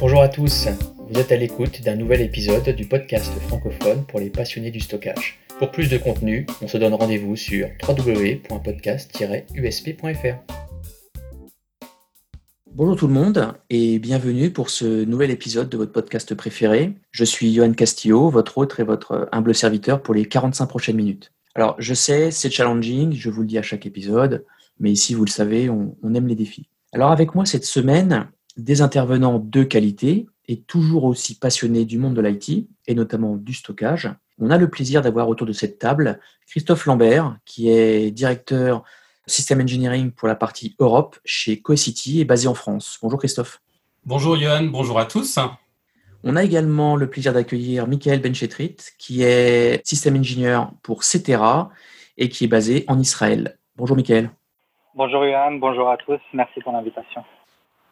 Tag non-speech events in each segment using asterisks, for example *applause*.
Bonjour à tous, vous êtes à l'écoute d'un nouvel épisode du podcast francophone pour les passionnés du stockage. Pour plus de contenu, on se donne rendez-vous sur www.podcast-usp.fr. Bonjour tout le monde et bienvenue pour ce nouvel épisode de votre podcast préféré. Je suis Johan Castillo, votre hôte et votre humble serviteur pour les 45 prochaines minutes. Alors je sais, c'est challenging, je vous le dis à chaque épisode, mais ici vous le savez, on, aime les défis. Alors avec moi cette semaine, des intervenants de qualité et toujours aussi passionnés du monde de l'IT et notamment du stockage. On a le plaisir d'avoir autour de cette table Christophe Lambert, qui est directeur System Engineering pour la partie Europe chez Coecity et basé en France. Bonjour Christophe. Bonjour Johan, bonjour à tous. On a également le plaisir d'accueillir Michael Benchetrit, qui est System Engineer pour Cetera et qui est basé en Israël. Bonjour Michael. Bonjour Johan, bonjour à tous, merci pour l'invitation.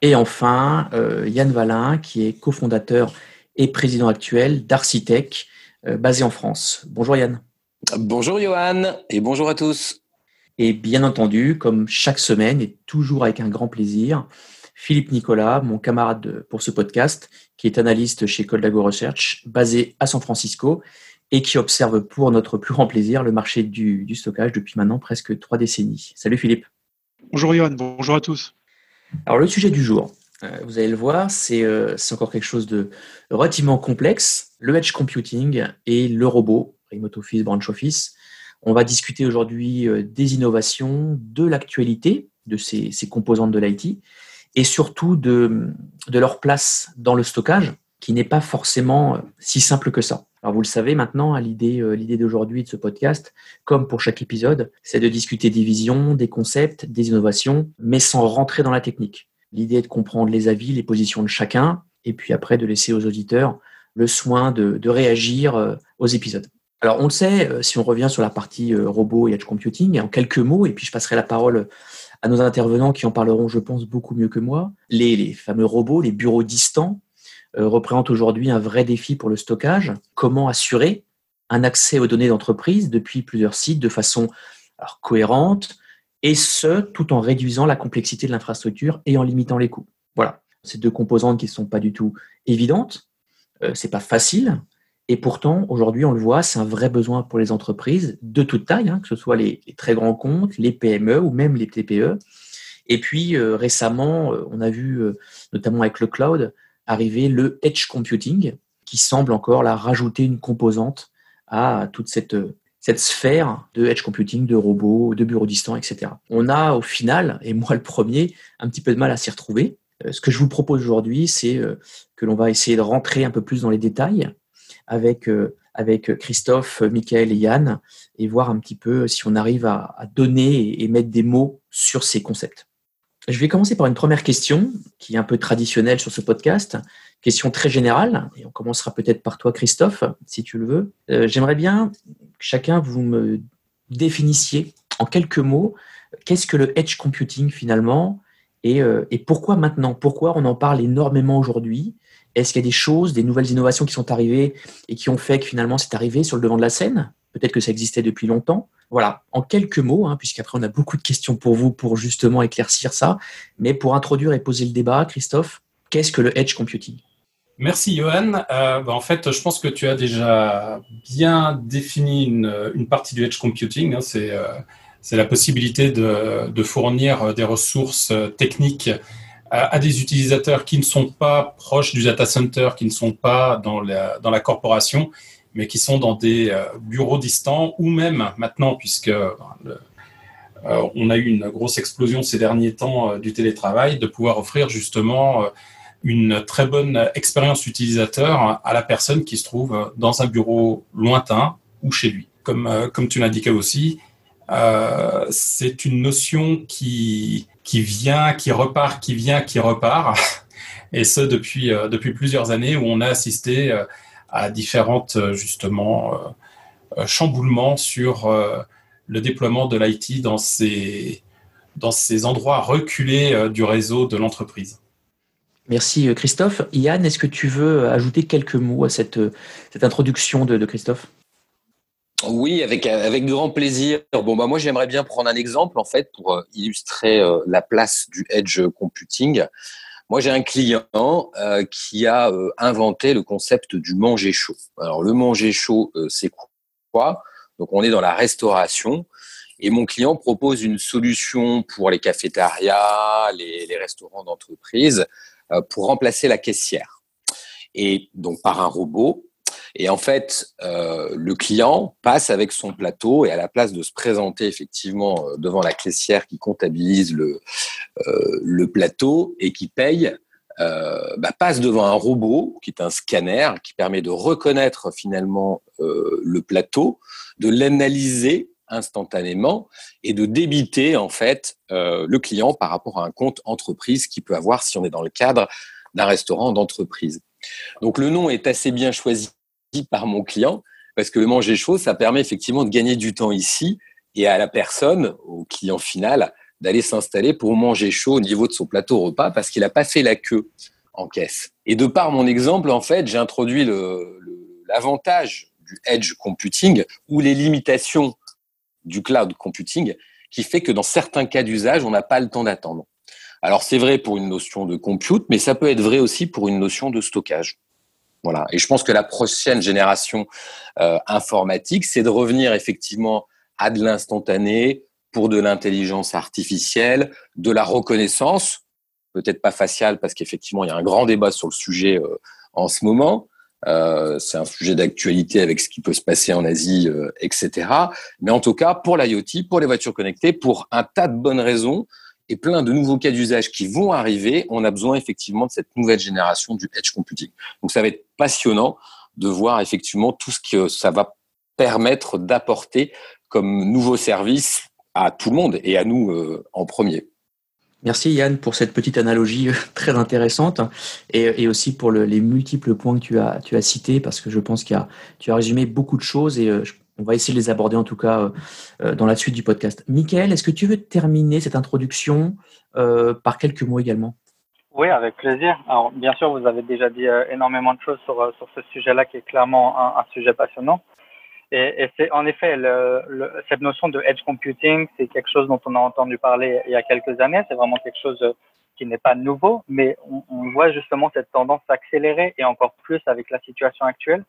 Et enfin, euh, Yann Valin, qui est cofondateur et président actuel d'Arcitech, euh, basé en France. Bonjour Yann. Bonjour Johan et bonjour à tous. Et bien entendu, comme chaque semaine et toujours avec un grand plaisir, Philippe Nicolas, mon camarade pour ce podcast, qui est analyste chez Coldago Research, basé à San Francisco et qui observe pour notre plus grand plaisir le marché du, stockage depuis maintenant presque trois décennies. Salut Philippe. Bonjour Johan, bonjour à tous. Alors le sujet du jour, euh, vous allez le voir, euh, c'est encore quelque chose de relativement complexe, le edge computing et le robot, Remote Office, Branch Office. On va discuter aujourd'hui euh, des innovations, de l'actualité de ces, composantes de l'IT et surtout de, leur place dans le stockage qui n'est pas forcément si simple que ça. Alors vous le savez maintenant, hein, l'idée, euh, l'idée d'aujourd'hui de ce podcast, comme pour chaque épisode, c'est de discuter des visions, des concepts, des innovations, mais sans rentrer dans la technique. L'idée est de comprendre les avis, les positions de chacun, et puis après de laisser aux auditeurs le soin de réagir aux épisodes. Alors, on le sait, euh, si on revient sur la partie euh, robot et edge computing, en quelques mots, et puis je passerai la parole à nos intervenants qui en parleront, je pense, beaucoup mieux que moi, les, fameux robots, les bureaux distants, euh, représentent aujourd'hui un vrai défi pour le stockage. Comment assurer un accès aux données d'entreprise depuis plusieurs sites de façon cohérente, et ce, tout en réduisant la complexité de l'infrastructure et en limitant les coûts? Voilà, ces deux composantes qui ne sont pas du tout évidentes. Ce c'est pas facile, et pourtant, aujourd'hui, on le voit, c'est un vrai besoin pour les entreprises de toute taille, hein, que ce soit les, très grands comptes, les PME ou même les TPE. Et puis euh, récemment, euh, on a vu, euh, notamment avec le cloud, arriver le edge computing, qui semble encore là rajouter une composante à toute cette, sphère de edge computing, de robots, de bureaux distants, etc. On a au final, et moi le premier, un petit peu de mal à s'y retrouver. Ce que je vous propose aujourd'hui, c'est que l'on va essayer de rentrer un peu plus dans les détails avec, euh, avec Christophe, Michael et Yann et voir un petit peu si on arrive à, donner et mettre des mots sur ces concepts. Je vais commencer par une première question qui est un peu traditionnelle sur ce podcast, question très générale, et on commencera peut-être par toi Christophe, si tu le veux. Euh, j'aimerais bien que chacun vous me définissiez en quelques mots qu'est-ce que le edge computing finalement et, euh, et pourquoi maintenant, pourquoi on en parle énormément aujourd'hui? Est-ce qu'il y a des choses, des nouvelles innovations qui sont arrivées et qui ont fait que finalement c'est arrivé sur le devant de la scène? Peut-être que ça existait depuis longtemps. Voilà, en quelques mots, hein, puisqu'après on a beaucoup de questions pour vous pour justement éclaircir ça. Mais pour introduire et poser le débat, Christophe, qu'est-ce que le edge computing? Merci Johan. Euh, bah, en fait, je pense que tu as déjà bien défini une, partie du edge computing. Hein. Euh, c'est la possibilité de, fournir des ressources techniques à, des utilisateurs qui ne sont pas proches du data center, qui ne sont pas dans la corporation, mais qui sont dans des euh, bureaux distants ou même maintenant, puisque euh, on a eu une grosse explosion ces derniers temps euh, du télétravail, de pouvoir offrir justement une très bonne expérience utilisateur à la personne qui se trouve dans un bureau lointain ou chez lui. Comme, comme tu l'indiquais aussi, euh, c'est une notion qui, qui vient, qui repart, qui vient, qui repart. *laughs* Et ce, depuis, euh, depuis plusieurs années où on a assisté euh, à différentes, justement, chamboulements sur le déploiement de l'IT dans ces, dans ces endroits reculés du réseau de l'entreprise. Merci Christophe. Yann, est-ce que tu veux ajouter quelques mots à cette, cette introduction de, de Christophe? Oui, avec, avec grand plaisir. Bon, bah, moi, j'aimerais bien prendre un exemple, en fait, pour euh, illustrer euh, la place du edge computing. Moi, j'ai un client euh, qui a euh, inventé le concept du manger chaud. Alors, le manger chaud, euh, c'est quoi? Donc, on est dans la restauration et mon client propose une solution pour les cafétérias, les, les restaurants d'entreprise, pour remplacer la caissière. Et donc, par un robot, et en fait, euh, le client passe avec son plateau et à la place de se présenter effectivement euh, devant la caissière qui comptabilise le, euh, le plateau et qui paye, euh, bah, passe devant un robot qui est un scanner qui permet de reconnaître finalement euh, le plateau, de l'analyser instantanément et de débiter en fait euh, le client par rapport à un compte entreprise qu'il peut avoir si on est dans le cadre d'un restaurant d'entreprise. Donc le nom est assez bien choisi par mon client, parce que le manger chaud, ça permet effectivement de gagner du temps ici et à la personne, au client final, d'aller s'installer pour manger chaud au niveau de son plateau repas parce qu'il n'a pas fait la queue en caisse. Et de par mon exemple, en fait, j'ai introduit l'avantage du edge computing ou les limitations du cloud computing qui fait que dans certains cas d'usage, on n'a pas le temps d'attendre. Alors c'est vrai pour une notion de compute, mais ça peut être vrai aussi pour une notion de stockage. Voilà. Et je pense que la prochaine génération euh, informatique, c'est de revenir effectivement à de l'instantané pour de l'intelligence artificielle, de la reconnaissance, peut-être pas faciale parce qu'effectivement il y a un grand débat sur le sujet euh, en ce moment. Euh, c'est un sujet d'actualité avec ce qui peut se passer en Asie, euh, etc. Mais en tout cas, pour l'IoT, pour les voitures connectées, pour un tas de bonnes raisons, et plein de nouveaux cas d'usage qui vont arriver, on a besoin effectivement de cette nouvelle génération du edge computing. Donc ça va être passionnant de voir effectivement tout ce que ça va permettre d'apporter comme nouveau service à tout le monde et à nous euh, en premier. Merci Yann pour cette petite analogie euh, *laughs* très intéressante et, aussi pour le, les multiples points que tu as, tu as cités parce que je pense que tu as résumé beaucoup de choses et euh, je on va essayer de les aborder en tout cas euh, euh, dans la suite du podcast. Michael, est-ce que tu veux terminer cette introduction euh, par quelques mots également? Oui, avec plaisir. Alors, bien sûr, vous avez déjà dit énormément de choses sur, sur ce sujet-là qui est clairement un, sujet passionnant. Et, c'est en effet cette notion de edge computing, c'est quelque chose dont on a entendu parler il y a quelques années. C'est vraiment quelque chose qui n'est pas nouveau, mais on, on voit justement cette tendance s'accélérer et encore plus avec la situation actuelle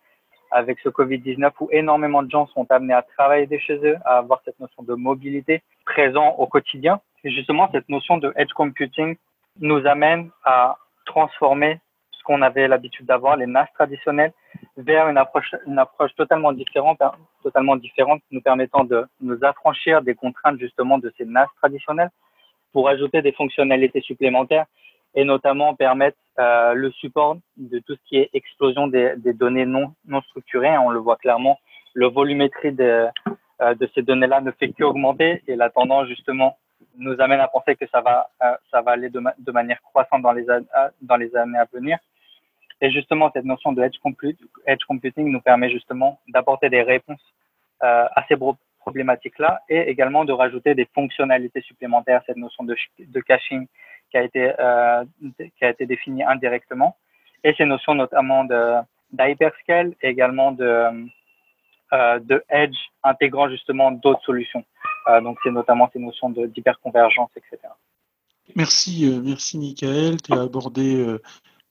avec ce Covid-19 où énormément de gens sont amenés à travailler de chez eux, à avoir cette notion de mobilité présent au quotidien. Et justement, cette notion de edge computing nous amène à transformer ce qu'on avait l'habitude d'avoir, les NAS traditionnels, vers une approche, totalement différente, totalement différente, nous permettant de nous affranchir des contraintes justement de ces NAS traditionnels pour ajouter des fonctionnalités supplémentaires et notamment permettre euh, le support de tout ce qui est explosion des, données non, non structurées. On le voit clairement, le volumétrie de, euh, de ces données-là ne fait qu'augmenter et la tendance justement nous amène à penser que ça va, euh, ça va aller de, de, manière croissante dans les, dans les années à venir. Et justement, cette notion de edge, edge computing nous permet justement d'apporter des réponses à ces problématiques-là et également de rajouter des fonctionnalités supplémentaires, cette notion de, de caching, qui a été, euh, qui a été défini indirectement. Et ces notions notamment d'hyperscale et également de, euh, de edge intégrant justement d'autres solutions. Euh, donc, c'est notamment ces notions d'hyperconvergence, etc. Merci, merci Michael. Tu as abordé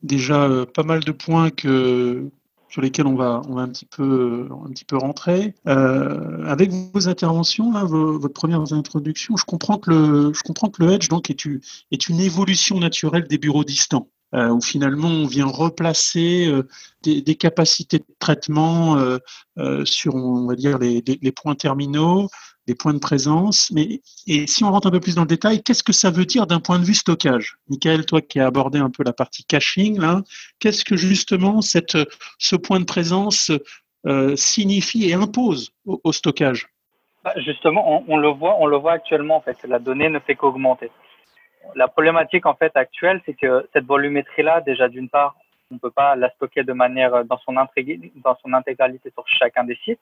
déjà pas mal de points que, sur lesquels on va, on va un, petit peu, un petit peu rentrer. Euh, avec vos interventions, là, vos, votre première introduction, je comprends que le, je comprends que le Edge donc, est, une, est une évolution naturelle des bureaux distants. Euh, où finalement on vient replacer euh, des, des, capacités de traitement euh, euh, sur, on va dire, les, les, les points terminaux, des points de présence. Mais et si on rentre un peu plus dans le détail, qu'est-ce que ça veut dire d'un point de vue stockage? Michael, toi qui as abordé un peu la partie caching, là, qu'est-ce que justement cette, ce point de présence euh, signifie et impose au, stockage? Bah, Justement, on, le voit, on le voit actuellement. En fait, la donnée ne fait qu'augmenter. La problématique en fait actuelle, c'est que cette volumétrie-là, déjà d'une part, on ne peut pas la stocker de manière dans son, dans son intégralité sur chacun des sites.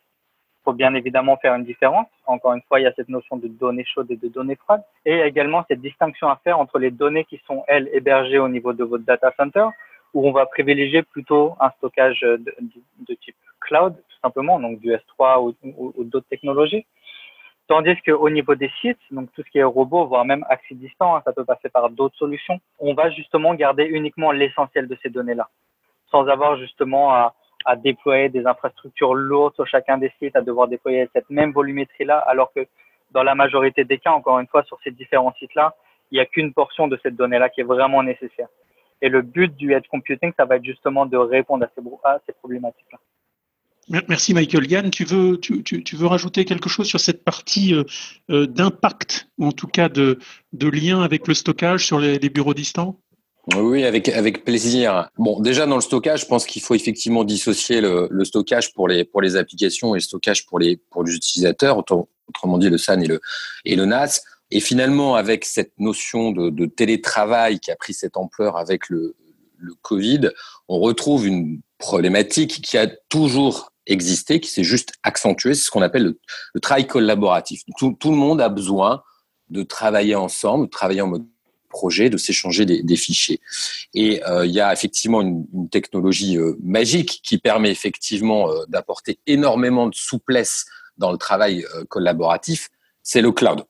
Il faut bien évidemment faire une différence. Encore une fois, il y a cette notion de données chaudes et de données froides. Et également cette distinction à faire entre les données qui sont, elles, hébergées au niveau de votre data center, où on va privilégier plutôt un stockage de, type cloud, tout simplement, donc du S3 ou, ou, ou d'autres technologies. Tandis qu'au niveau des sites, donc tout ce qui est robot, voire même accès distant, hein, ça peut passer par d'autres solutions, on va justement garder uniquement l'essentiel de ces données-là, sans avoir justement à, à, déployer des infrastructures lourdes sur chacun des sites, à devoir déployer cette même volumétrie-là, alors que dans la majorité des cas, encore une fois, sur ces différents sites-là, il n'y a qu'une portion de cette donnée-là qui est vraiment nécessaire. Et le but du edge computing, ça va être justement de répondre à ces, problématiques-là. Merci Michael. Yann, tu veux, tu, tu, veux rajouter quelque chose sur cette partie euh, euh, d'impact, ou en tout cas de, lien avec le stockage sur les, bureaux distants? Oui, avec, avec plaisir. Bon, déjà dans le stockage, je pense qu'il faut effectivement dissocier le, le, stockage pour les, pour les applications et le stockage pour les, pour les utilisateurs, autrement dit le SAN et le, et le NAS. Et finalement, avec cette notion de, de télétravail qui a pris cette ampleur avec le, le Covid, on retrouve une problématique qui a toujours existé, qui s'est juste accentué, c'est ce qu'on appelle le, travail collaboratif. Tout, le monde a besoin de travailler ensemble, de travailler en mode projet, de s'échanger des, fichiers. Et euh, il y a effectivement une, technologie euh, magique qui permet effectivement euh, d'apporter énormément de souplesse dans le travail collaboratif, c'est le cloud.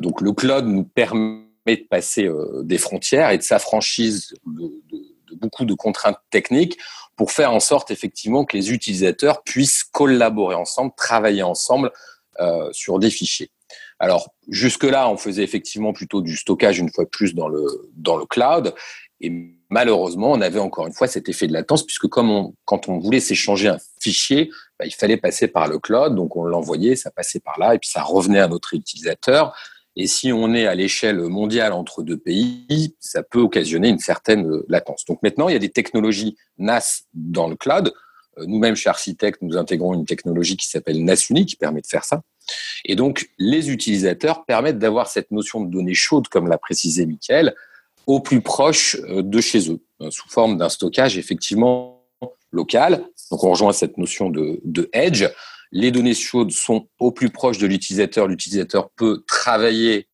donc le cloud nous permet de passer des frontières et de s'affranchir de, beaucoup de contraintes techniques pour faire en sorte effectivement que les utilisateurs puissent collaborer ensemble, travailler ensemble sur des fichiers. Alors jusque-là, on faisait effectivement plutôt du stockage une fois plus dans le dans le cloud, et malheureusement, on avait encore une fois cet effet de latence puisque comme quand on voulait s'échanger un fichier, bah, il fallait passer par le cloud, donc on l'envoyait, ça passait par là, et puis ça revenait à notre utilisateur. Et si on est à l'échelle mondiale entre deux pays, ça peut occasionner une certaine euh, latence. Donc maintenant, il y a des technologies NAS dans le cloud. Euh, nous-mêmes, chez Architect, nous intégrons une technologie qui s'appelle NASUNI, qui permet de faire ça. Et donc, les utilisateurs permettent d'avoir cette notion de données chaudes, comme l'a précisé Michael, au plus proche euh, de chez eux, sous forme d'un stockage effectivement local. Donc, on rejoint cette notion de, de edge les données chaudes sont au plus proche de l'utilisateur. L'utilisateur peut travailler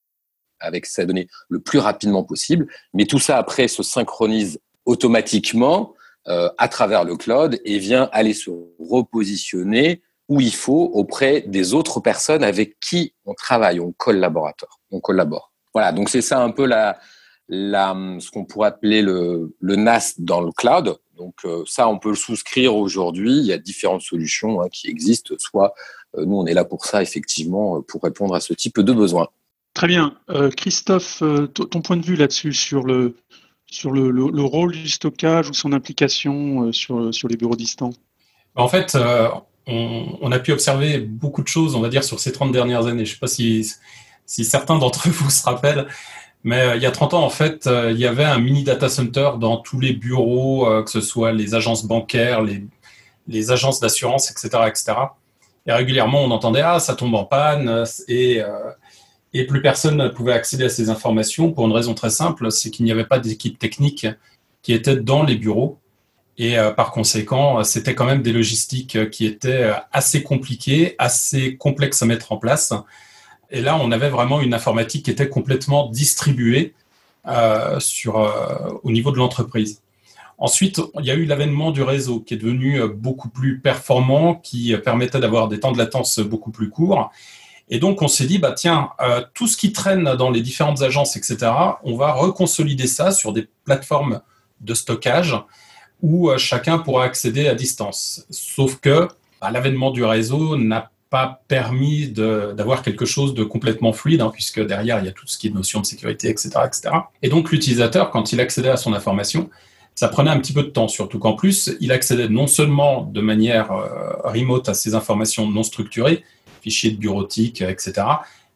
avec sa donnée le plus rapidement possible, mais tout ça après se synchronise automatiquement euh, à travers le cloud et vient aller se repositionner où il faut auprès des autres personnes avec qui on travaille, on collaborateur, on collabore. Voilà, donc c'est ça un peu la, la, ce qu'on pourrait appeler le, le NAS dans le cloud. Donc euh, ça, on peut le souscrire aujourd'hui. Il y a différentes solutions hein, qui existent. Soit euh, nous, on est là pour ça, effectivement, euh, pour répondre à ce type de besoins. Très bien. Christophe, ton point de vue là-dessus sur le, sur le, le, rôle du stockage ou son implication sur, sur les bureaux distants? En fait, on, a pu observer beaucoup de choses, on va dire, sur ces 30 dernières années. Je ne sais pas si, certains d'entre *laughs* vous se rappellent, mais euh, il y a 30 ans, en fait, euh, il y avait un mini data center dans tous les bureaux, euh, que ce soit les agences bancaires, les, agences d'assurance, etc., etc. Et régulièrement, on entendait ah ça tombe en panne et plus personne ne pouvait accéder à ces informations pour une raison très simple, c'est qu'il n'y avait pas d'équipe technique qui était dans les bureaux. Et par conséquent, c'était quand même des logistiques qui étaient assez compliquées, assez complexes à mettre en place. Et là, on avait vraiment une informatique qui était complètement distribuée euh, sur, euh, au niveau de l'entreprise. Ensuite, il y a eu l'avènement du réseau qui est devenu euh, beaucoup plus performant, qui permettait d'avoir des temps de latence beaucoup plus courts. Et donc, on s'est dit, bah, tiens, tout ce qui traîne dans les différentes agences, etc., on va reconsolider ça sur des plateformes de stockage où chacun pourra accéder à distance. Sauf que bah, l'avènement du réseau n'a pas permis d'avoir quelque chose de complètement fluide, hein, puisque derrière, il y a tout ce qui est notion de sécurité, etc. etc. Et donc, l'utilisateur, quand il accédait à son information, ça prenait un petit peu de temps, surtout qu'en plus, il accédait non seulement de manière euh, remote à ces informations non structurées, fichiers de bureautique, etc.,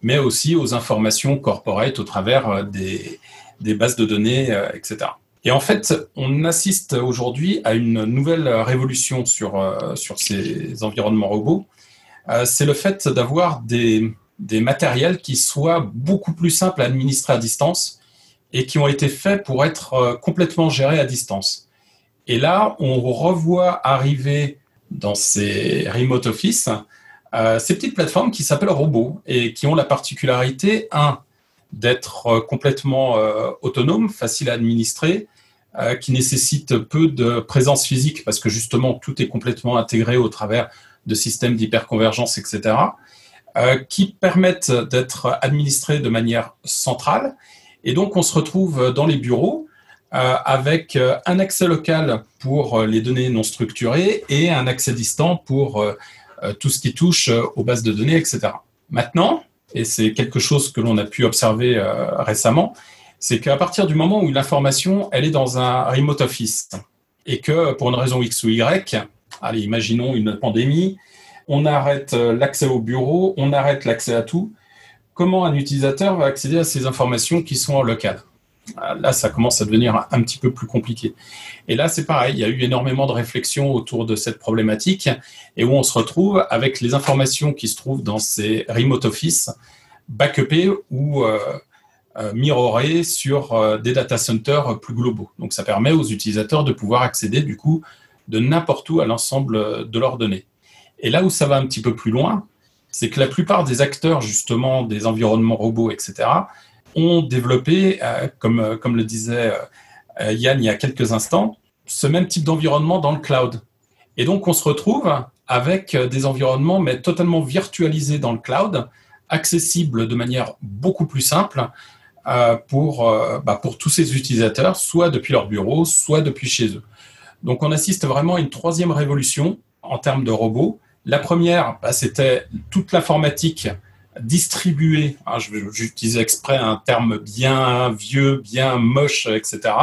mais aussi aux informations corporate au travers euh, des, des bases de données, euh, etc. Et en fait, on assiste aujourd'hui à une nouvelle révolution sur, sur ces environnements robots, euh, c'est le fait d'avoir des, matériels qui soient beaucoup plus simples à administrer à distance et qui ont été faits pour être euh, complètement gérés à distance. Et là, on revoit arriver dans ces remote office euh, ces petites plateformes qui s'appellent robots et qui ont la particularité, un, d'être complètement autonomes, faciles à administrer, qui nécessitent peu de présence physique parce que justement tout est complètement intégré au travers de systèmes d'hyperconvergence, etc. qui permettent d'être administrés de manière centrale. Et donc, on se retrouve dans les bureaux avec un accès local pour les données non structurées et un accès distant pour tout ce qui touche aux bases de données, etc. Maintenant, et c'est quelque chose que l'on a pu observer récemment, c'est qu'à partir du moment où l'information, elle est dans un remote office, et que pour une raison X ou Y, allez, imaginons une pandémie, on arrête euh, l'accès au bureau, on arrête l'accès à tout, comment un utilisateur va accéder à ces informations qui sont en local Là, ça commence à devenir un petit peu plus compliqué. Et là, c'est pareil, il y a eu énormément de réflexions autour de cette problématique et où on se retrouve avec les informations qui se trouvent dans ces remote office backupées ou euh, euh, sur euh, des data centers plus globaux. Donc ça permet aux utilisateurs de pouvoir accéder du coup de n'importe où à l'ensemble de leurs données. Et là où ça va un petit peu plus loin, c'est que la plupart des acteurs justement des environnements robots, etc., ont développé, euh, comme, comme le disait Yann il y a quelques instants, ce même type d'environnement dans le cloud. Et donc on se retrouve avec des environnements mais totalement virtualisés dans le cloud, accessibles de manière beaucoup plus simple, euh, pour, euh, bah, pour tous ces utilisateurs, soit depuis leur bureau, soit depuis chez eux. Donc on assiste vraiment à une troisième révolution en termes de robots. La première, bah, c'était toute l'informatique distribuée, hein, j'utilise exprès un terme bien vieux, bien moche, etc.,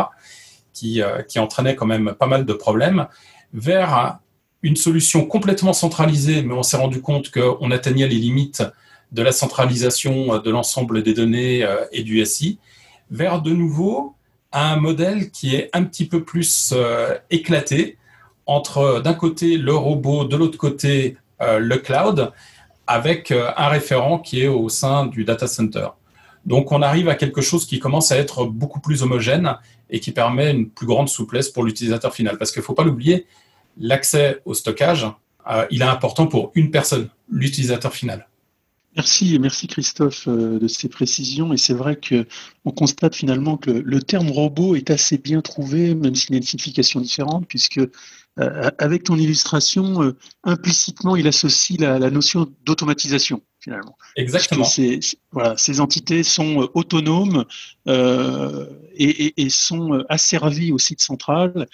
qui, euh, qui entraînait quand même pas mal de problèmes, vers une solution complètement centralisée, mais on s'est rendu compte qu'on atteignait les limites de la centralisation de l'ensemble des données euh, et du SI, vers de nouveau un modèle qui est un petit peu plus euh, éclaté entre d'un côté le robot, de l'autre côté le cloud, avec un référent qui est au sein du data center. Donc on arrive à quelque chose qui commence à être beaucoup plus homogène et qui permet une plus grande souplesse pour l'utilisateur final. Parce qu'il ne faut pas l'oublier, l'accès au stockage, il est important pour une personne, l'utilisateur final. Merci, merci Christophe euh, de ces précisions. Et c'est vrai que on constate finalement que le terme robot est assez bien trouvé, même s'il a une signification différente, puisque euh, avec ton illustration, euh, implicitement, il associe la, notion d'automatisation finalement. Exactement. Ces, voilà, ces entités sont autonomes et, et, sont asservies au site central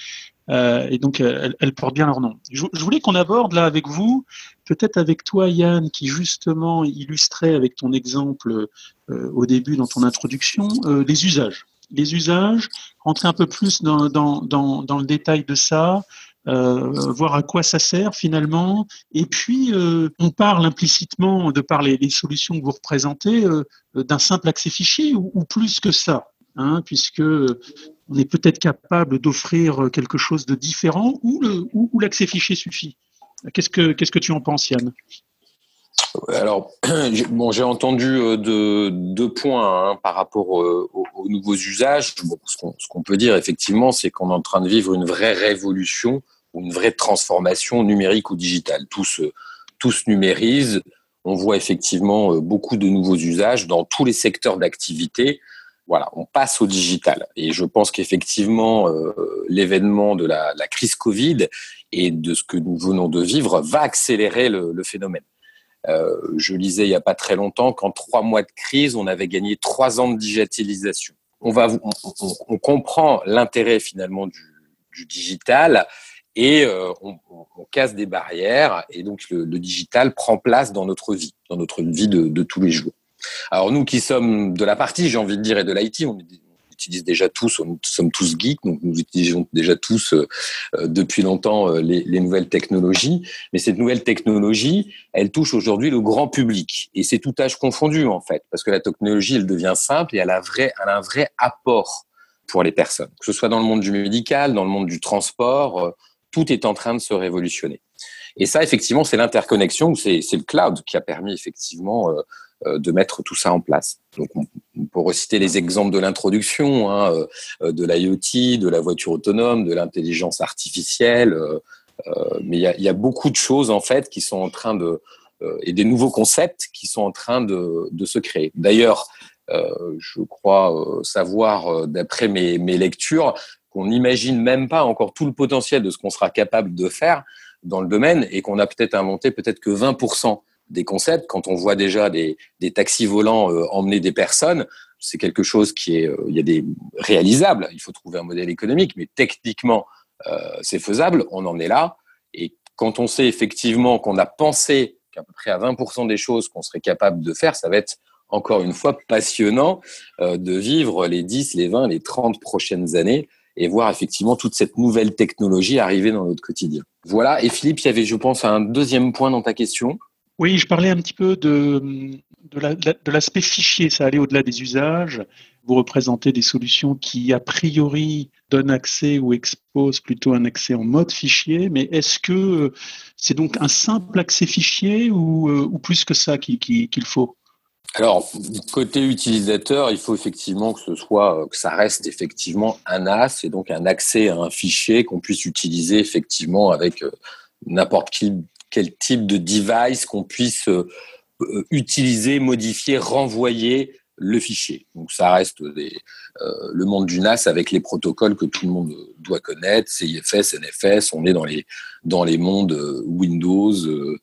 euh, et donc, elles, elles, portent bien leur nom. Je, voulais qu'on aborde là avec vous, peut-être avec toi, Yann, qui justement illustrait avec ton exemple euh, au début dans ton introduction euh, les usages. Les usages, rentrer un peu plus dans, dans, dans, dans le détail de ça, euh, voir à quoi ça sert finalement. Et puis, euh, on parle implicitement, de par les, solutions que vous représentez, euh, d'un simple accès fichier ou, plus que ça. Hein, puisque on est peut-être capable d'offrir quelque chose de différent ou, l'accès fichier suffit. Qu'est-ce que, que tu en penses, Yann? Alors, *clears throat* bon, j'ai entendu deux, points hein, par rapport aux, nouveaux usages. ce, qu'on, peut dire, effectivement, c'est qu'on est en train de vivre une vraie révolution une vraie transformation numérique ou digitale. Tout se, tout se numérise. On voit effectivement euh, beaucoup de nouveaux usages dans tous les secteurs d'activité voilà, on passe au digital. Et je pense qu'effectivement, euh, l'événement de la, crise Covid et de ce que nous venons de vivre va accélérer le, phénomène. Euh, je lisais il n'y a pas très longtemps qu'en trois mois de crise, on avait gagné trois ans de digitalisation. On, va, on, comprend l'intérêt finalement du, digital et euh, on, casse des barrières et donc le, digital prend place dans notre vie, dans notre vie de tous les jours. Alors nous qui sommes de la partie, j'ai envie de dire, et de l'IT, on utilise déjà tous, nous sommes tous geeks, donc nous utilisons déjà tous euh, euh, depuis longtemps euh, les, nouvelles technologies. Mais cette nouvelle technologie, elle touche aujourd'hui le grand public. Et c'est tout âge confondu, en fait, parce que la technologie, elle devient simple et elle a, vrai, elle a un vrai apport pour les personnes. Que ce soit dans le monde du médical, dans le monde du transport, tout est en train de se révolutionner. Et ça, effectivement, c'est l'interconnexion, c'est le cloud qui a permis effectivement euh, de mettre tout ça en place. Donc, on, peut reciter les exemples de l'introduction, hein, euh, de l'IoT, de la voiture autonome, de l'intelligence artificielle, euh, mais il y a, beaucoup de choses en fait qui sont en train de et des nouveaux concepts qui sont en train de, de se créer. D'ailleurs, je crois savoir, d'après mes, mes lectures, qu'on n'imagine même pas encore tout le potentiel de ce qu'on sera capable de faire dans le domaine et qu'on a peut-être inventé peut-être que 20% des concepts. Quand on voit déjà des, des taxis volants emmener des personnes, c'est quelque chose qui est, il y a des réalisables. Il faut trouver un modèle économique, mais techniquement, c'est faisable. On en est là. Et quand on sait effectivement qu'on a pensé qu'à peu près à 20% des choses qu'on serait capable de faire, ça va être encore une fois passionnant euh, de vivre les 10, les 20, les 30 prochaines années et voir effectivement toute cette nouvelle technologie arriver dans notre quotidien. Voilà, et Philippe, il y avait, je pense, un deuxième point dans ta question. Oui, je parlais un petit peu de, de l'aspect fichier, ça allait au-delà des usages. Vous représentez des solutions qui, a priori, donnent accès ou exposent plutôt un accès en mode fichier, mais est-ce que c'est donc un simple accès fichier ou, euh, ou plus que ça qu'il faut? Alors, côté utilisateur, il faut effectivement que ce soit, que ça reste effectivement un NAS et donc un accès à un fichier qu'on puisse utiliser effectivement avec euh, n'importe quel, type de device qu'on puisse euh, utiliser, modifier, renvoyer le fichier. Donc ça reste des, euh, le monde du NAS avec les protocoles que tout le monde doit connaître, CIFS, NFS, on est dans les, dans les mondes euh, Windows, euh,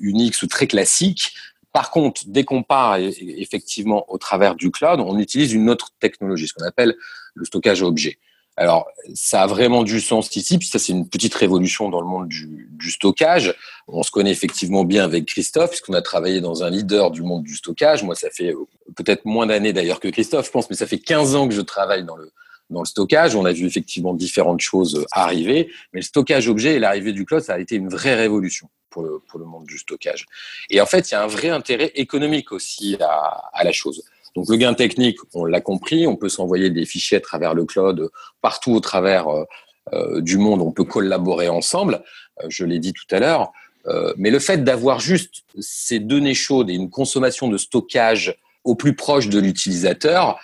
Unix très classiques. Par contre, dès qu'on part effectivement au travers du cloud, on utilise une autre technologie, ce qu'on appelle le stockage à objet. Alors, ça a vraiment du sens ici, puis ça c'est une petite révolution dans le monde du, du, stockage. On se connaît effectivement bien avec Christophe, puisqu'on a travaillé dans un leader du monde du stockage. Moi, ça fait euh, peut-être moins d'années d'ailleurs que Christophe, je pense, mais ça fait 15 ans que je travaille dans le, dans le stockage. On a vu effectivement différentes choses arriver, mais le stockage objet et l'arrivée du cloud, ça a été une vraie révolution pour le, monde du stockage. Et en fait, il y a un vrai intérêt économique aussi à, à la chose. Donc le gain technique, on l'a compris, on peut s'envoyer des fichiers à travers le cloud partout au travers euh, euh, du monde, on peut collaborer ensemble, euh, je l'ai dit tout à l'heure, mais le fait d'avoir juste ces données chaudes et une consommation de stockage au plus proche de l'utilisateur,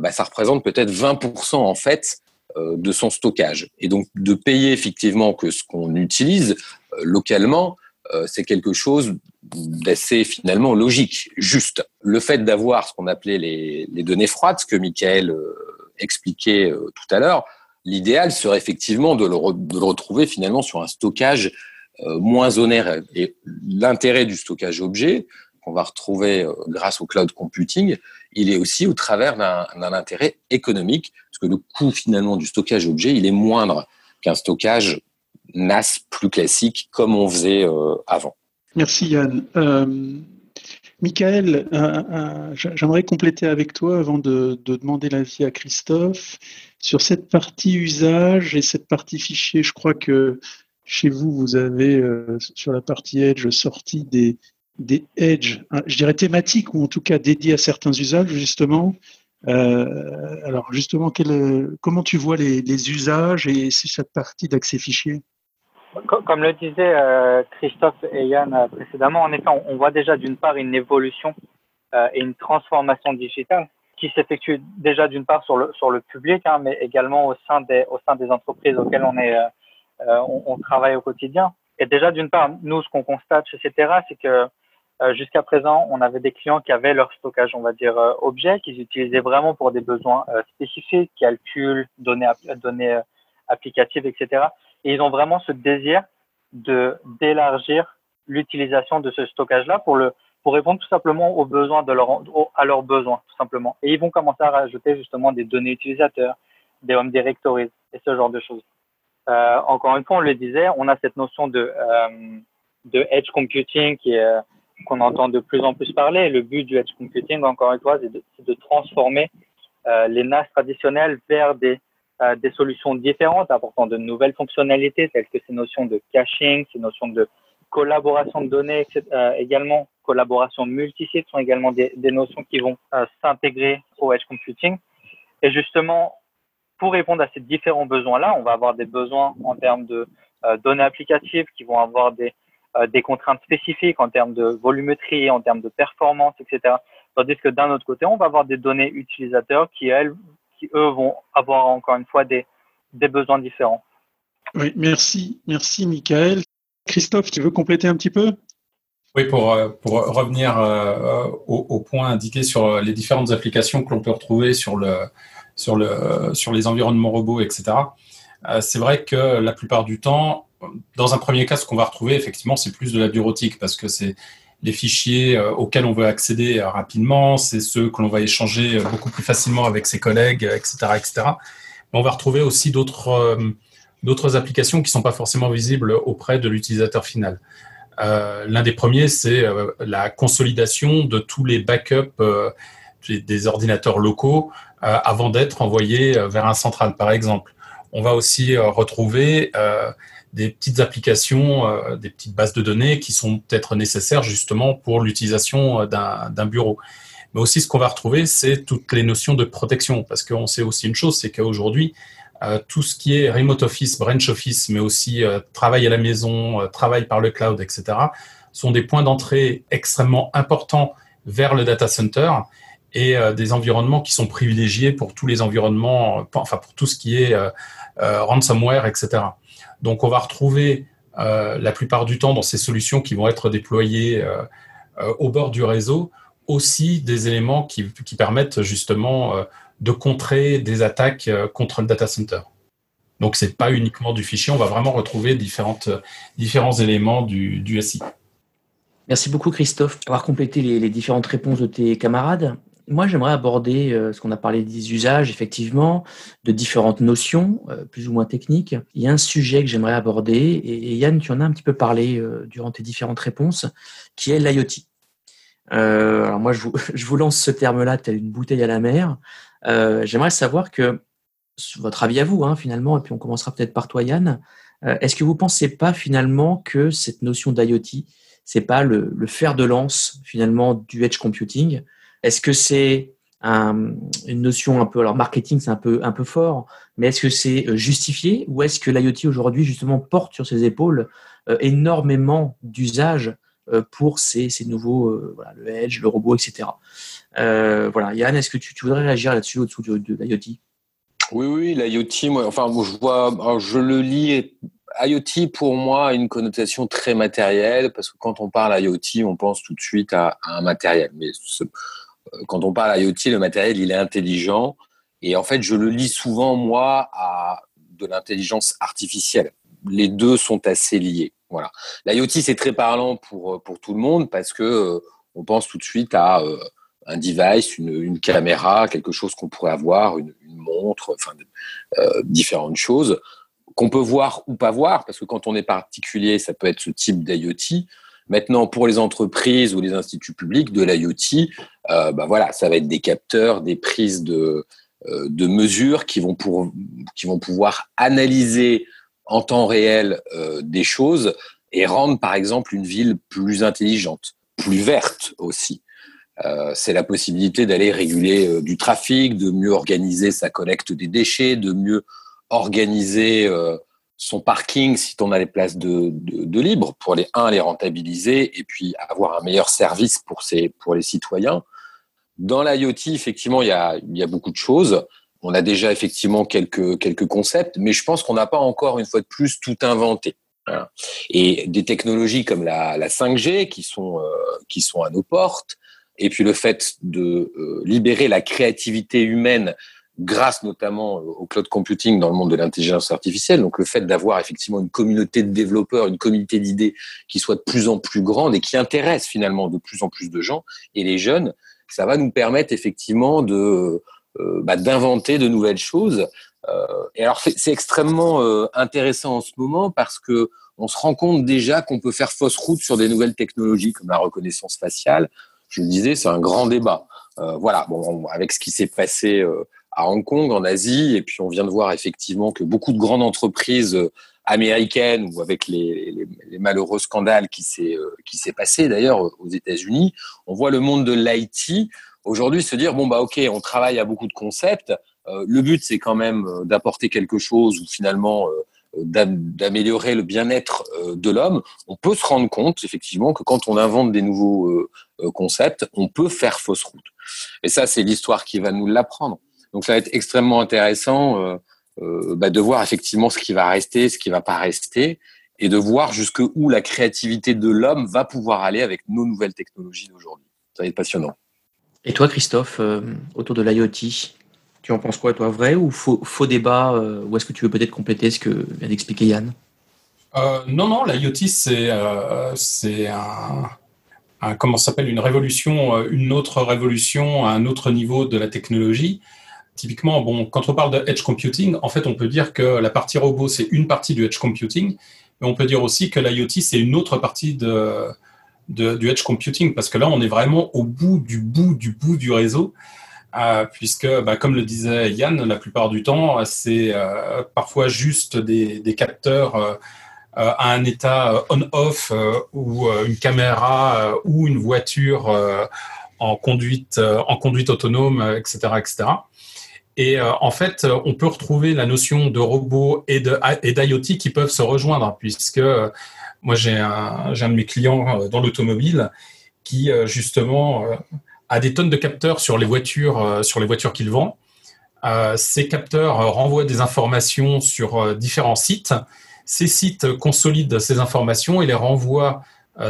bah, ça représente peut-être 20% en fait de son stockage. Et donc de payer effectivement que ce qu'on utilise localement, c'est quelque chose d'assez finalement logique, juste. Le fait d'avoir ce qu'on appelait les, données froides, ce que Michael euh, expliquait euh, tout à l'heure, l'idéal serait effectivement de le, retrouver finalement sur un stockage euh, moins onéreux. Et l'intérêt du stockage objet, qu'on va retrouver grâce au cloud computing, il est aussi au travers d'un intérêt économique, parce que le coût finalement du stockage objet, il est moindre qu'un stockage NAS plus classique comme on faisait avant. Merci Yann. Euh, Michael, euh, euh, j'aimerais compléter avec toi avant de, demander l'avis à Christophe sur cette partie usage et cette partie fichier. Je crois que chez vous, vous avez sur la partie Edge sorti des, des Edge, hein, je dirais thématiques ou en tout cas dédiés à certains usages justement. alors justement, comment tu vois les, usages et cette partie d'accès fichier? Comme le disait euh, Christophe et Yann euh, précédemment, en effet, on voit déjà d'une part une évolution euh, et une transformation digitale qui s'effectue déjà d'une part sur le sur le public, hein, mais également au sein des au sein des entreprises auxquelles on est on, travaille au quotidien. Et déjà d'une part, nous ce qu'on constate chez Cetera, c'est que jusqu'à présent, on avait des clients qui avaient leur stockage, on va dire objet, qu'ils utilisaient vraiment pour des besoins spécifiques, calcul, données données applicatives, etc. Et ils ont vraiment ce désir de d'élargir l'utilisation de ce stockage-là pour le pour répondre tout simplement aux besoins de leur à leurs besoins tout simplement. Et ils vont commencer à rajouter justement des données utilisateurs, des home directories et ce genre de choses. Euh, encore une fois, on le disait, on a cette notion de euh, de edge computing qui est qu'on entend de plus en plus parler. Le but du edge computing, encore une fois, c'est de, transformer euh, les NAS traditionnels vers des euh, des solutions différentes apportant de nouvelles fonctionnalités telles que ces notions de caching, ces notions de collaboration de données, euh, également collaboration multisite sont également des, notions qui vont s'intégrer au edge computing. Et justement, pour répondre à ces différents besoins-là, on va avoir des besoins en termes de données applicatives qui vont avoir des, des contraintes spécifiques en termes de volumétrie, en termes de performance, etc. Tandis que d'un autre côté, on va avoir des données utilisateurs qui, elles, eux, vont avoir encore une fois des, des besoins différents. Oui, merci, merci Michael. Christophe, tu veux compléter un petit peu? Oui, pour, euh, pour revenir euh, au, au, point indiqué sur les différentes applications que l'on peut retrouver sur, le, sur, le, sur les environnements robots, etc. Euh, c'est vrai que la plupart du temps, dans un premier cas, ce qu'on va retrouver, effectivement, c'est plus de la bureautique parce que c'est les fichiers auxquels on veut accéder rapidement, c'est ceux que l'on va échanger beaucoup plus facilement avec ses collègues, etc., etc. Mais on va retrouver aussi d'autres applications qui ne sont pas forcément visibles auprès de l'utilisateur final. L'un des premiers, c'est la consolidation de tous les backups des ordinateurs locaux avant d'être envoyés vers un central, par exemple. On va aussi retrouver des petites applications, euh, des petites bases de données qui sont peut-être nécessaires justement pour l'utilisation euh, d'un bureau. Mais aussi, ce qu'on va retrouver, c'est toutes les notions de protection, parce qu'on sait aussi une chose, c'est qu'aujourd'hui, euh, tout ce qui est remote office, branch office, mais aussi travail à la maison, travail par le cloud, etc., sont des points d'entrée extrêmement importants vers le data center et des environnements qui sont privilégiés pour tous les environnements, enfin pour tout ce qui est ransomware, etc. Donc, on va retrouver euh, la plupart du temps dans ces solutions qui vont être déployées euh, euh, au bord du réseau aussi des éléments qui, permettent justement de contrer des attaques contre le data center. Donc, ce n'est pas uniquement du fichier, on va vraiment retrouver différents éléments du, SI. Merci beaucoup Christophe d'avoir complété les, différentes réponses de tes camarades. Moi, j'aimerais aborder euh, ce qu'on a parlé des usages, effectivement, de différentes notions, euh, plus ou moins techniques. Il y a un sujet que j'aimerais aborder, et, Yann, tu en as un petit peu parlé euh, durant tes différentes réponses, qui est l'IoT. alors moi, *laughs* je vous, lance ce terme-là tel une bouteille à la mer. j'aimerais savoir que, votre avis à vous, hein, finalement, et puis on commencera peut-être par toi, Yann, est-ce que vous ne pensez pas finalement que cette notion d'IoT, c'est pas le fer de lance finalement du edge computing est-ce que c'est une notion un peu, alors marketing c'est un peu, fort, mais est-ce que c'est euh, justifié ou est-ce que l'IoT aujourd'hui justement porte sur ses épaules euh, énormément d'usages euh, pour ces, nouveaux, voilà, le edge, le robot, etc. voilà, Yann, est-ce que tu, voudrais réagir là-dessus au-dessous de, l'IoT? Oui, oui, l'IoT, moi, enfin, je vois, je le lis. IoT pour moi a une connotation très matérielle parce que quand on parle IoT, on pense tout de suite à, à un matériel. Mais quand on parle IoT, le matériel, il est intelligent. Et en fait, je le lis souvent, moi, à de l'intelligence artificielle. Les deux sont assez liés. Voilà. L'IoT, c'est très parlant pour, pour tout le monde parce que euh, on pense tout de suite à euh, un device, une, caméra, quelque chose qu'on pourrait avoir, une, montre, enfin, euh, différentes choses qu'on peut voir ou pas voir, parce que quand on est particulier, ça peut être ce type d'IoT. Maintenant, pour les entreprises ou les instituts publics, de l'IoT, euh, bah voilà, ça va être des capteurs, des prises de, euh, de mesures qui vont, pour, qui vont pouvoir analyser en temps réel euh, des choses et rendre, par exemple, une ville plus intelligente, plus verte aussi. Euh, c'est la possibilité d'aller réguler du trafic, de mieux organiser sa collecte des déchets, de mieux organiser son parking si on a les places de, de, libre pour les un les rentabiliser et puis avoir un meilleur service pour ces pour les citoyens. Dans l'IoT, effectivement, il y a, il y a beaucoup de choses. On a déjà effectivement quelques quelques concepts, mais je pense qu'on n'a pas encore une fois de plus tout inventé. Et des technologies comme la, la 5G qui sont euh, qui sont à nos portes, et puis le fait de euh, libérer la créativité humaine grâce notamment au cloud computing dans le monde de l'intelligence artificielle. Donc le fait d'avoir effectivement une communauté de développeurs, une communauté d'idées qui soit de plus en plus grande et qui intéresse finalement de plus en plus de gens et les jeunes, ça va nous permettre effectivement de euh, bah, d'inventer de nouvelles choses. Euh, et alors c'est extrêmement euh, intéressant en ce moment parce que on se rend compte déjà qu'on peut faire fausse route sur des nouvelles technologies comme la reconnaissance faciale. Je le disais, c'est un grand débat. voilà, bon, avec ce qui s'est passé à Hong Kong, en Asie, et puis on vient de voir effectivement que beaucoup de grandes entreprises euh, américaines ou avec les, malheureux scandales qui s'est euh, qui s'est passé d'ailleurs aux États-Unis, on voit le monde de l'IT aujourd'hui se dire bon bah ok, on travaille à beaucoup de concepts. Euh, le but c'est quand même d'apporter quelque chose ou finalement d'améliorer le bien-être de l'homme, on peut se rendre compte effectivement que quand on invente des nouveaux concepts, on peut faire fausse route. Et ça, c'est l'histoire qui va nous l'apprendre. Donc ça va être extrêmement intéressant euh, euh, bah, de voir effectivement ce qui va rester, ce qui va pas rester, et de voir jusque où la créativité de l'homme va pouvoir aller avec nos nouvelles technologies d'aujourd'hui. Ça va être passionnant. Et toi, Christophe, euh, autour de l'IoT, tu en penses quoi, toi, vrai ou faux, faux débat Ou est-ce que tu veux peut-être compléter ce que vient d'expliquer Yann? Non, non, l'IoT, c'est c'est un, comment s'appelle une révolution, euh, une autre révolution à un autre niveau de la technologie. Typiquement, quand on parle de edge computing, en fait, on peut dire que la partie robot, c'est une partie du edge computing, mais on peut dire aussi que l'IoT, c'est une autre partie du edge computing, parce que là, on est vraiment au bout du bout du bout du réseau, euh, puisque, bah, comme le disait Yann, la plupart du temps, c'est euh, parfois juste des, des capteurs euh, à un état on-off ou une caméra ou une voiture en conduite, en conduite autonome, etc., etc. Et en fait, on peut retrouver la notion de robot et d'IoT qui peuvent se rejoindre, puisque moi, j'ai un, un, de mes clients euh, dans l'automobile qui, euh, justement, euh, a des tonnes de capteurs sur les voitures, sur voitures qu'il vend. ces capteurs renvoient des informations sur différents sites. Ces sites consolident ces informations et les renvoient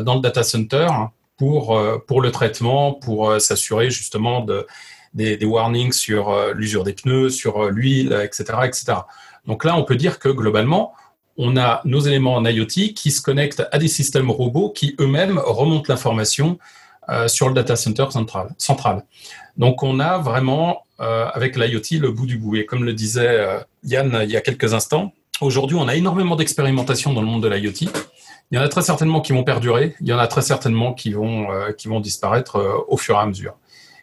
dans le data center pour, pour le traitement, pour s'assurer justement de, des, warnings sur l'usure des pneus, sur l'huile, etc., etc. Donc là, on peut dire que globalement, on a nos éléments en IoT qui se connectent à des systèmes robots qui eux-mêmes remontent l'information euh, sur le data center central. Donc on a vraiment euh, avec l'IoT le bout du bout. Et comme le disait euh, Yann il y a quelques instants, aujourd'hui on a énormément d'expérimentations dans le monde de l'IoT. Il y en a très certainement qui vont perdurer, il y en a très certainement qui vont, qui vont disparaître au fur et à mesure.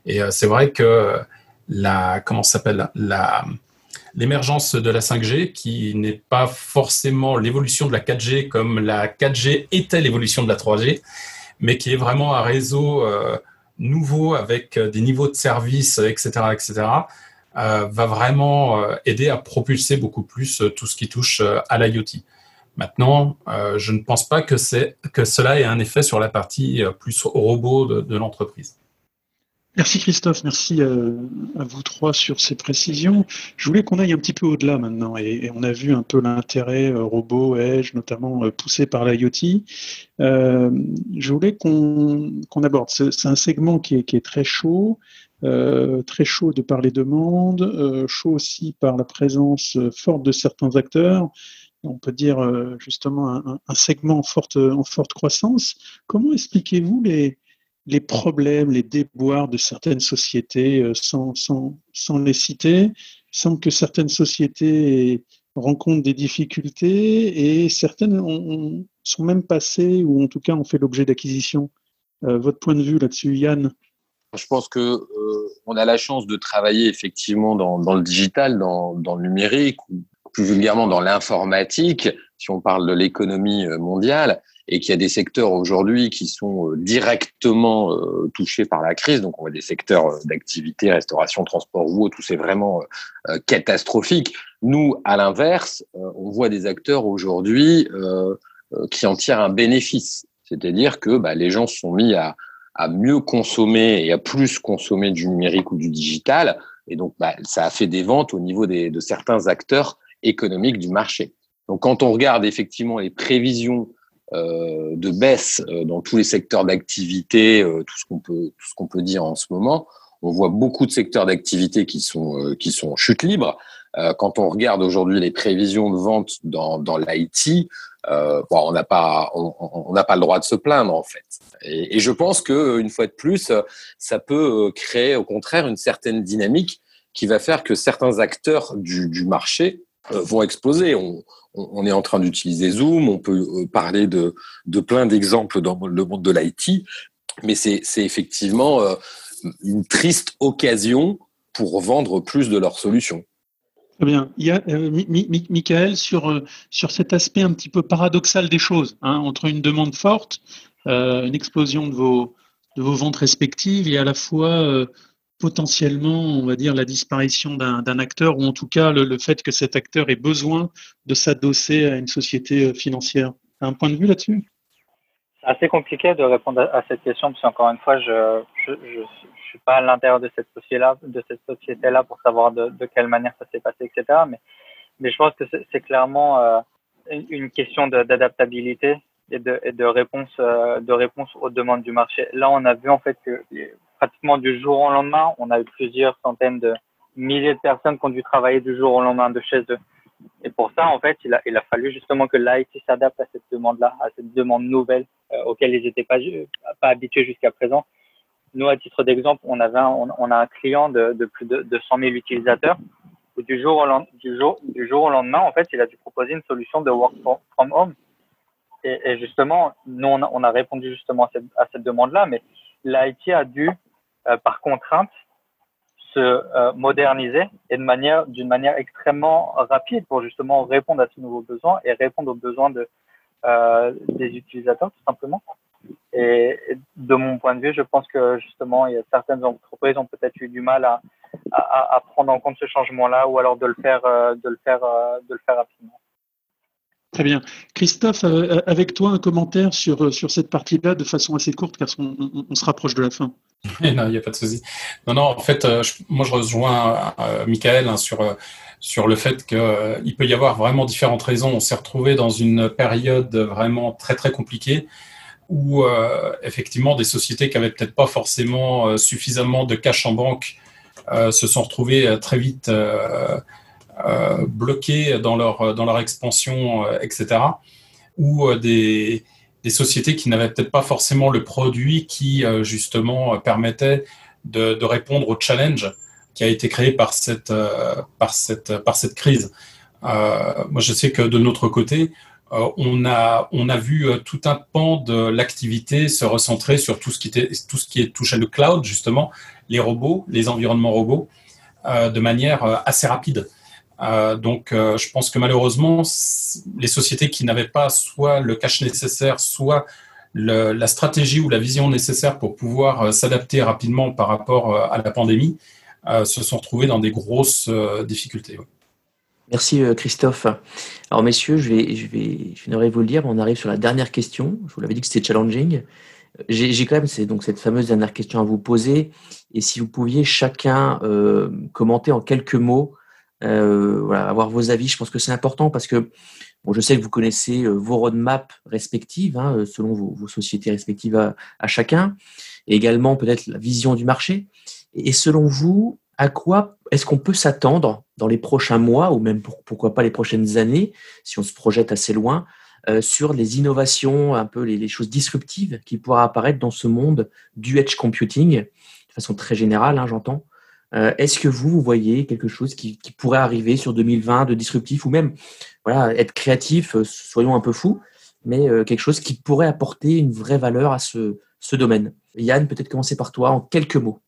Et c'est vrai que la, comment s'appelle, l'émergence de la 5G, qui n'est pas forcément l'évolution de la 4G comme la 4G était l'évolution de la 3G, mais qui est vraiment un réseau euh, nouveau avec euh, des niveaux de service, etc., etc., euh, va vraiment aider à propulser beaucoup plus tout ce qui touche à l'IoT. Maintenant, je ne pense pas que, que cela ait un effet sur la partie plus robot de l'entreprise. Merci Christophe, merci euh, à, vous trois sur ces précisions. Je voulais qu'on aille un petit peu au-delà maintenant et, on a vu un peu l'intérêt euh, robot, edge, notamment euh, poussé par l'IoT. je voulais qu'on aborde, c'est un segment qui est, très chaud, très chaud de par les demandes, chaud aussi par la présence forte de certains acteurs. On peut dire justement un, un segment en forte, en forte croissance. Comment expliquez-vous les, les problèmes, les déboires de certaines sociétés euh, sans, sans, sans, les citer. Semble que certaines sociétés rencontrent des difficultés et certaines sont même passées ou en tout cas ont fait l'objet d'acquisition. Euh, votre point de vue là-dessus, Yann? Je pense que euh, on a la chance de travailler effectivement dans, le digital, dans, le numérique plus vulgairement dans l'informatique, si on parle de l'économie mondiale et qu'il y a des secteurs aujourd'hui qui sont euh, directement euh, touchés par la crise. Donc, on voit des secteurs euh, d'activité, restauration, transport ou tout c'est vraiment catastrophique. Nous, à l'inverse, on voit des acteurs aujourd'hui qui en tirent un bénéfice. C'est-à-dire que bah, les gens sont mis à, mieux consommer et à plus consommer du numérique ou du digital. Et donc, bah, ça a fait des ventes au niveau de certains acteurs économiques du marché. Donc, quand on regarde effectivement les prévisions euh, de baisse euh, dans tous les secteurs d'activité, euh, tout ce qu'on peut tout ce qu'on peut dire en ce moment. On voit beaucoup de secteurs d'activité qui sont qui sont en chute libre. quand on regarde aujourd'hui les prévisions de vente dans dans l'IT, bon, on n'a pas on n'a pas le droit de se plaindre en fait. Et, et, je pense que une fois de plus, ça peut créer au contraire une certaine dynamique qui va faire que certains acteurs du, du marché vont exploser. On, est en train d'utiliser Zoom, on peut euh, parler de, plein d'exemples dans le monde de l'IT, mais c'est effectivement euh, une triste occasion pour vendre plus de leurs solutions. Très bien. Il y a, euh, Michael, sur, sur cet aspect un petit peu paradoxal des choses, hein, entre une demande forte, une explosion de vos, de vos ventes respectives et à la fois potentiellement, on va dire, la disparition d'un acteur, ou en tout cas le, fait que cet acteur ait besoin de s'adosser à une société euh, financière. Un point de vue là-dessus? C'est assez compliqué de répondre à, cette question, parce qu'encore une fois, je ne suis pas à l'intérieur de cette société-là pour savoir de, quelle manière ça s'est passé, etc. Mais, je pense que c'est clairement euh, une question d'adaptabilité et de réponse euh, de réponse aux demandes du marché. Là, on a vu en fait que pratiquement du jour au lendemain, on a eu plusieurs centaines de milliers de personnes qui ont dû travailler du jour au lendemain de chez eux. Et pour ça, en fait, il a, fallu justement que l'IT s'adapte à cette demande-là, à cette demande nouvelle euh, auquel ils n'étaient pas, habitués jusqu'à présent. Nous, à titre d'exemple, on, avait on, a un client de, plus de, de 100 000 utilisateurs où du jour, au, du, jour, du jour au lendemain, en fait, il a dû proposer une solution de work from home. Et, justement, nous, on a, on a, répondu justement à cette, cette demande-là, mais l'IT a dû, par contrainte, se euh, moderniser et manière, d'une manière extrêmement rapide pour justement répondre à ces nouveaux besoins et répondre aux besoins de, euh, des utilisateurs, tout simplement. Et, de mon point de vue, je pense que justement, il y a certaines entreprises ont peut-être eu du mal à, à, à prendre en compte ce changement-là ou alors de le faire, euh, de le faire, euh, de le faire rapidement. Très bien. Christophe, euh, avec toi, un commentaire sur, sur cette partie-là de façon assez courte, car on, se rapproche de la fin. *laughs* non, il n'y a pas de souci. Non, non, en fait, moi, je rejoins euh, Michael hein, sur, sur le fait qu'il euh, peut y avoir vraiment différentes raisons. On s'est retrouvé dans une période vraiment très, très compliquée où, euh, effectivement, des sociétés qui n'avaient peut-être pas forcément suffisamment de cash en banque se sont retrouvées très vite euh, bloqués dans leur, dans leur expansion, euh, etc. Ou euh, des, sociétés qui n'avaient peut-être pas forcément le produit qui, justement, permettait de, répondre au challenge qui a été créé par cette, par cette, par cette crise. Euh, moi, je sais que de notre côté, euh, on, a, on a vu tout un pan de l'activité se recentrer sur tout ce qui, était, tout ce qui est touché le cloud, justement, les robots, les environnements robots, euh, de manière assez rapide. Euh, donc, euh, je pense que malheureusement, les sociétés qui n'avaient pas soit le cash nécessaire, soit la stratégie ou la vision nécessaire pour pouvoir euh, s'adapter rapidement par rapport à la pandémie, se sont retrouvées dans des grosses difficultés. Merci Christophe. Alors messieurs, je vais, je vais, je viendrai vous le dire, on arrive sur la dernière question. Je vous l'avais dit que c'était challenging. J'ai quand même donc cette fameuse dernière question à vous poser. Et si vous pouviez chacun commenter en quelques mots voilà, avoir vos avis, je pense que c'est important parce que bon, je sais que vous connaissez euh, vos roadmaps respectives, hein, euh, selon vos, sociétés respectives à, chacun, et également peut-être la vision du marché. Et selon vous, à quoi est-ce qu'on peut s'attendre dans les prochains mois, ou même pour, pourquoi pas les prochaines années, si on se projette assez loin, euh, sur les innovations, un peu les, les, choses disruptives qui pourraient apparaître dans ce monde du edge computing, de façon très générale, hein, j'entends? Euh, Est-ce que vous, voyez quelque chose qui, pourrait arriver sur 2020 de disruptif ou même voilà, être créatif, euh, soyons un peu fous, mais euh, quelque chose qui pourrait apporter une vraie valeur à ce, domaine? Yann, peut-être commencer par toi en quelques mots.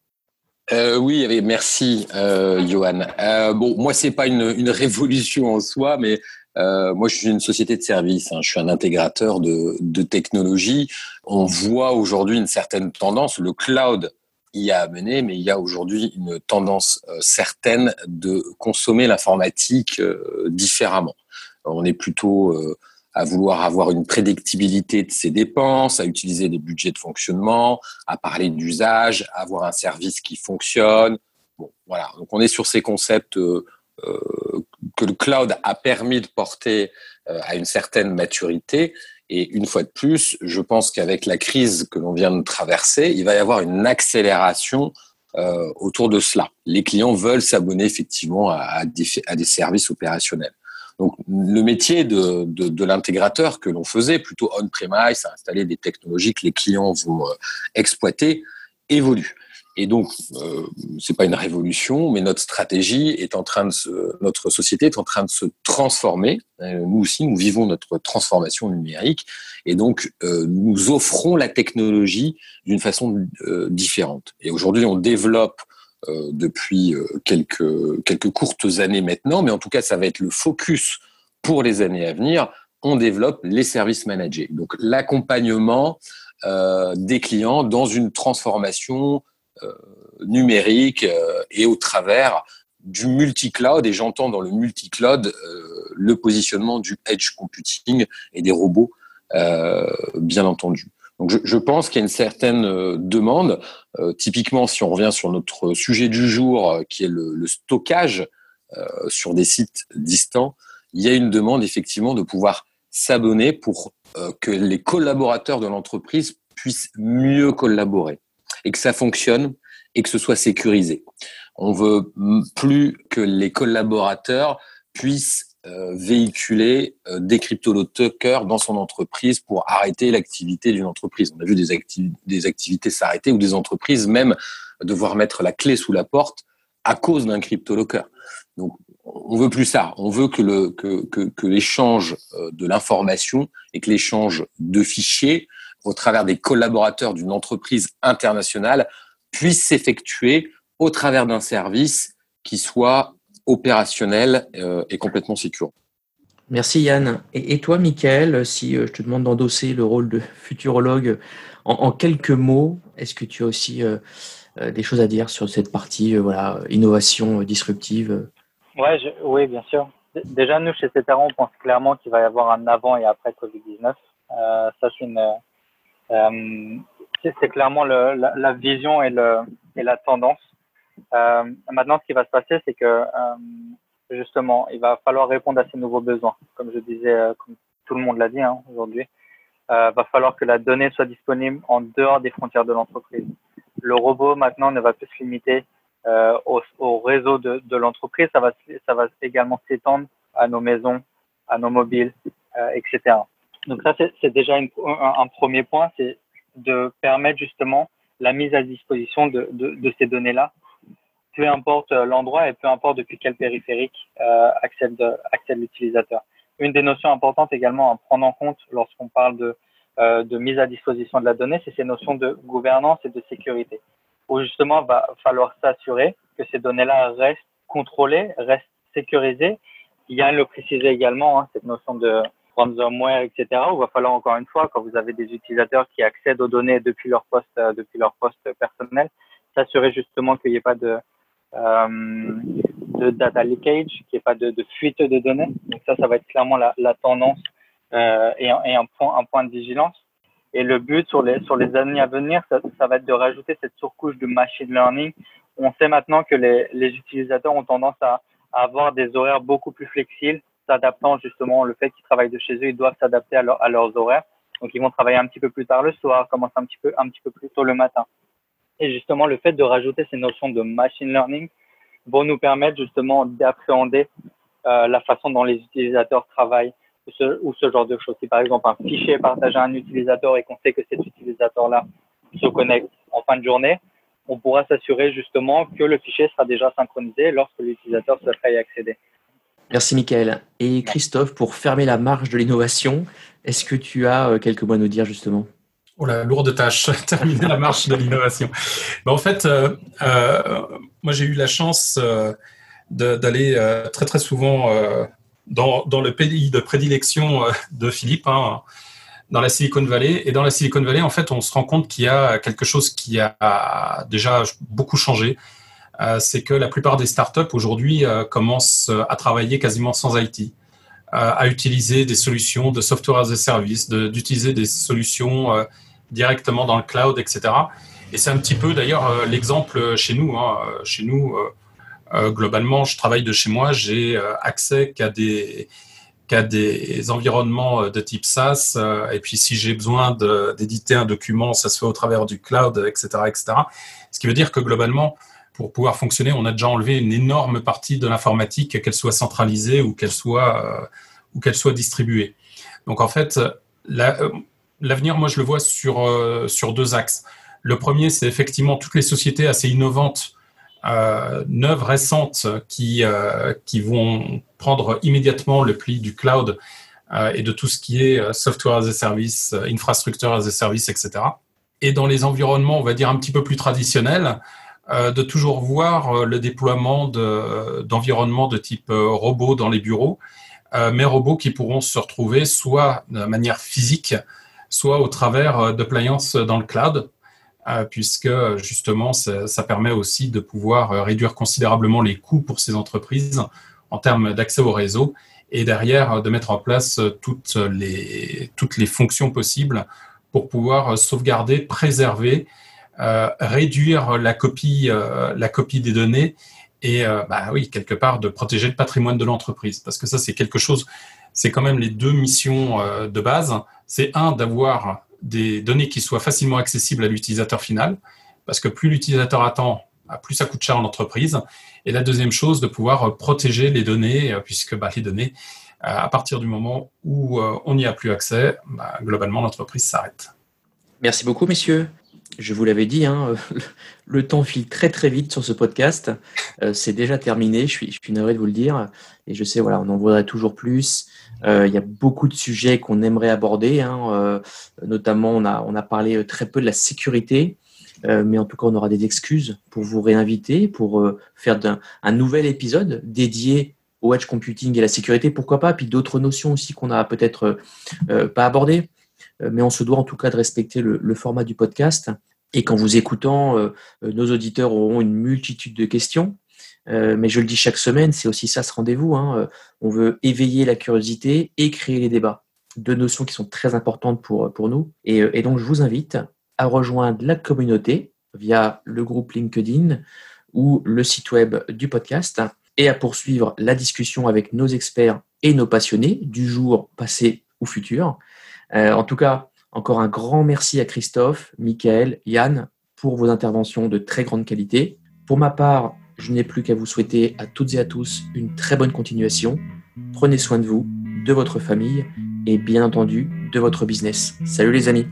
Oui, merci, euh, Johan. Euh, bon, moi, c'est pas une, révolution en soi, mais moi, je suis une société de services. Hein. Je suis un intégrateur de, de technologie. On voit aujourd'hui une certaine tendance. Le cloud y a amené, mais il y a aujourd'hui une tendance euh, certaine de consommer l'informatique euh, différemment. On est plutôt euh, à vouloir avoir une prédictibilité de ses dépenses, à utiliser des budgets de fonctionnement, à parler d'usage, à avoir un service qui fonctionne. Bon, voilà. Donc on est sur ces concepts que le cloud a permis de porter à une certaine maturité et une fois de plus, je pense qu'avec la crise que l'on vient de traverser, il va y avoir une accélération euh, autour de cela. Les clients veulent s'abonner effectivement à, des, services opérationnels. Donc, le métier de l'intégrateur que l'on faisait, plutôt on-premise, à installer des technologies que les clients vont euh, exploiter, évolue. Et donc, euh, c'est pas une révolution, mais notre stratégie est en train de se, notre société est en train de se transformer. Euh, nous aussi, nous vivons notre transformation numérique, et donc euh, nous offrons la technologie d'une façon euh, différente. Et aujourd'hui, on développe euh, depuis euh, quelques quelques courtes années maintenant, mais en tout cas, ça va être le focus pour les années à venir. On développe les services managés, donc l'accompagnement des clients dans une transformation numérique euh, et au travers du multi-cloud, et j'entends dans le multi-cloud euh, le positionnement du edge computing et des robots, bien entendu. Donc je, je pense qu'il y a une certaine demande. typiquement, si on revient sur notre sujet du jour, qui est le, le stockage sur des sites distants, il y a une demande effectivement de pouvoir s'abonner pour que les collaborateurs de l'entreprise puissent mieux collaborer et que ça fonctionne et que ce soit sécurisé. On veut plus que les collaborateurs puissent véhiculer des crypto-tokens dans son entreprise pour arrêter l'activité d'une entreprise. On a vu des, activités s'arrêter ou des entreprises même devoir mettre la clé sous la porte à cause d'un crypto-locker. Donc, on veut plus ça. On veut que l'échange de l'information et que l'échange de fichiers au travers des collaborateurs d'une entreprise internationale puisse s'effectuer au travers d'un service qui soit opérationnel euh, et complètement sécurisé. Merci Yann. Et, toi, Michael, si euh, je te demande d'endosser le rôle de futurologue en, quelques mots, est-ce que tu as aussi euh, des choses à dire sur cette partie voilà, innovation disruptive ouais, Oui, bien sûr. Déjà, nous, chez CETERA, on pense clairement qu'il va y avoir un avant et après Covid-19. ça, c'est une, c'est clairement le, la, la, vision et, le, et la tendance. Euh, maintenant, ce qui va se passer, c'est que euh, justement, il va falloir répondre à ces nouveaux besoins. Comme je disais, euh, comme tout le monde l'a dit hein, aujourd'hui, euh, va falloir que la donnée soit disponible en dehors des frontières de l'entreprise. Le robot maintenant ne va plus se limiter euh, au, au, réseau de, de l'entreprise, ça va, ça va également s'étendre à nos maisons, à nos mobiles, euh, etc. Donc ça, c'est déjà un, premier point, c'est de permettre justement la mise à disposition de, de, de ces données-là peu importe euh, l'endroit et peu importe depuis quel périphérique euh, accède, accède l'utilisateur. Une des notions importantes également à prendre en compte lorsqu'on parle de, euh, de mise à disposition de la donnée, c'est ces notions de gouvernance et de sécurité, où justement va falloir s'assurer que ces données-là restent contrôlées, restent sécurisées. Yann le précisait également, hein, cette notion de ransomware, etc., il va falloir encore une fois, quand vous avez des utilisateurs qui accèdent aux données depuis leur poste, euh, depuis leur poste personnel, s'assurer justement qu'il n'y ait pas de, euh, data leakage, qu'il n'y ait pas de, fuite de données. Donc ça, ça va être clairement la, tendance euh, et, un, point, de vigilance. Et le but sur les, années à venir, ça, va être de rajouter cette surcouche de machine learning. On sait maintenant que les, utilisateurs ont tendance à avoir des horaires beaucoup plus flexibles, s'adaptant justement le fait qu'ils travaillent de chez eux, ils doivent s'adapter à, leur, à, leurs horaires. Donc ils vont travailler un petit peu plus tard le soir, commencer un petit peu un petit peu plus tôt le matin. Et justement, le fait de rajouter ces notions de machine learning vont nous permettre justement d'appréhender euh, la façon dont les utilisateurs travaillent ou ce, ou ce, genre de choses. Si par exemple un fichier est partagé à un utilisateur et qu'on sait que cet utilisateur-là se connecte en fin de journée, on pourra s'assurer justement que le fichier sera déjà synchronisé lorsque l'utilisateur souhaitera y accéder. Merci Michael. Et Christophe, pour fermer la marge de l'innovation, est-ce que tu as euh, quelques mots à nous dire justement? Oh la lourde tâche, *laughs* terminer la marche de l'innovation. Ben, en fait, euh, euh, moi j'ai eu la chance d'aller très très souvent dans, dans, le pays de prédilection de Philippe, hein, dans la Silicon Valley. Et dans la Silicon Valley, en fait, on se rend compte qu'il y a quelque chose qui a déjà beaucoup changé. C'est que la plupart des startups aujourd'hui commencent à travailler quasiment sans IT à utiliser des solutions de software as a service, d'utiliser des solutions euh, directement dans le cloud, etc. Et c'est un petit peu d'ailleurs euh, l'exemple chez nous. Hein. Chez nous, euh, globalement, je travaille de chez moi, j'ai accès qu'à des des environnements de type SaaS. et puis, si j'ai besoin d'éditer un document, ça se fait au travers du cloud, etc., etc. Ce qui veut dire que globalement, pour pouvoir fonctionner, on a déjà enlevé une énorme partie de l'informatique, qu'elle soit centralisée ou qu'elle soit, euh, ou qu'elle soit distribuée. Donc en fait, euh, l'avenir, moi je le vois sur, euh, sur deux axes. Le premier, c'est effectivement toutes les sociétés assez innovantes, neuves, récentes, qui, qui vont prendre immédiatement le pli du cloud et de tout ce qui est software as a service, infrastructure as a service, etc. Et dans les environnements, on va dire un petit peu plus traditionnels, de toujours voir euh, le déploiement d'environnements de, type euh, robot dans les bureaux, mais robots qui pourront se retrouver soit de manière physique, soit au travers d'appliances dans le cloud, puisque justement ça, permet aussi de pouvoir réduire considérablement les coûts pour ces entreprises en termes d'accès au réseau et derrière de mettre en place toutes les, toutes les fonctions possibles pour pouvoir sauvegarder, préserver euh, réduire la copie, euh, la copie des données et, euh, bah oui, quelque part, de protéger le patrimoine de l'entreprise. Parce que ça, c'est quelque chose, c'est quand même les deux missions de base. C'est un, d'avoir des données qui soient facilement accessibles à l'utilisateur final, parce que plus l'utilisateur attend, bah, plus ça coûte cher en entreprise. Et la deuxième chose, de pouvoir protéger les données, puisque bah, les données, à partir du moment où on n'y a plus accès, bah, globalement, l'entreprise s'arrête. Merci beaucoup, messieurs. Je vous l'avais dit, hein, *laughs* le temps file très très vite sur ce podcast. Euh, c'est déjà terminé, je suis, je navré de vous le dire. Et je sais, voilà, on en voudrait toujours plus. Euh, il y a beaucoup de sujets qu'on aimerait aborder. Hein, euh, notamment, on a, on a parlé très peu de la sécurité. mais en tout cas, on aura des excuses pour vous réinviter, pour faire un, un, nouvel épisode dédié au edge computing et la sécurité, pourquoi pas, puis d'autres notions aussi qu'on n'a peut-être pas abordées. Euh, mais on se doit en tout cas de respecter le, format du podcast. Et qu'en vous écoutant, euh, euh, nos auditeurs auront une multitude de questions. mais je le dis chaque semaine, c'est aussi ça ce rendez-vous. Hein. On veut éveiller la curiosité et créer les débats. Deux notions qui sont très importantes pour, pour nous. Et, et donc, je vous invite à rejoindre la communauté via le groupe LinkedIn ou le site web du podcast et à poursuivre la discussion avec nos experts et nos passionnés du jour, passé ou futur. Euh, en tout cas, encore un grand merci à Christophe, Michael, Yann pour vos interventions de très grande qualité. Pour ma part, je n'ai plus qu'à vous souhaiter à toutes et à tous une très bonne continuation. Prenez soin de vous, de votre famille et bien entendu de votre business. Salut les amis